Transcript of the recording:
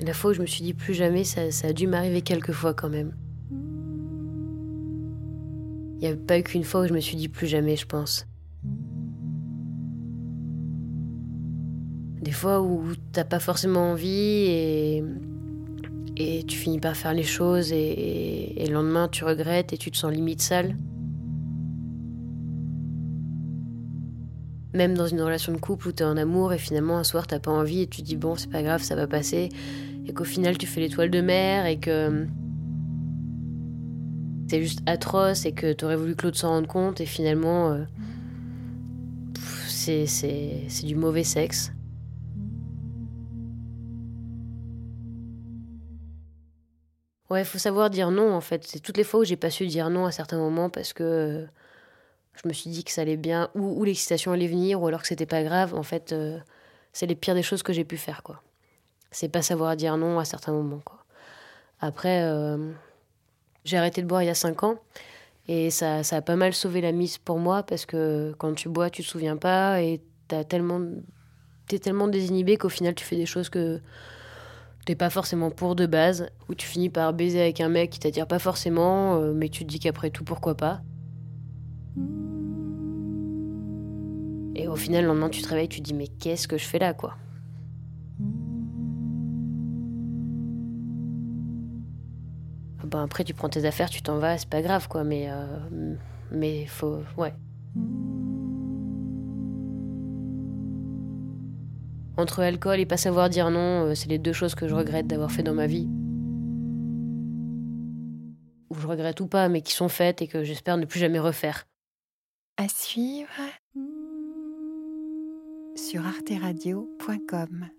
La fois où je me suis dit plus jamais, ça, a dû m'arriver quelques fois quand même. Il n'y a pas eu qu'une fois où je me suis dit plus jamais, je pense. Des fois où t'as pas forcément envie et, et tu finis par faire les choses et, et le lendemain tu regrettes et tu te sens limite sale. Même dans une relation de couple où t'es en amour et finalement un soir t'as pas envie et tu dis bon c'est pas grave ça va passer et qu'au final tu fais l'étoile de mer et que c'est juste atroce et que t'aurais voulu que l'autre s'en rende compte et finalement euh, c'est c'est du mauvais sexe. Ouais, faut savoir dire non en fait. C'est toutes les fois où j'ai pas su dire non à certains moments parce que euh, je me suis dit que ça allait bien ou, ou l'excitation allait venir ou alors que c'était pas grave. En fait, euh, c'est les pires des choses que j'ai pu faire quoi. C'est pas savoir dire non à certains moments. Après, euh, j'ai arrêté de boire il y a 5 ans et ça, ça a pas mal sauvé la mise pour moi parce que quand tu bois, tu te souviens pas et t'as tellement, t'es tellement désinhibé qu'au final tu fais des choses que t'es pas forcément pour de base, où tu finis par baiser avec un mec qui t'attire pas forcément, euh, mais tu te dis qu'après tout pourquoi pas. Et au final, le lendemain, tu te réveilles, tu te dis mais qu'est-ce que je fais là quoi? Ben après, tu prends tes affaires, tu t'en vas, c'est pas grave quoi, mais euh, mais faut ouais. Entre alcool et pas savoir dire non, euh, c'est les deux choses que je regrette d'avoir fait dans ma vie. Ou je regrette ou pas, mais qui sont faites et que j'espère ne plus jamais refaire. À suivre sur arteradio.com.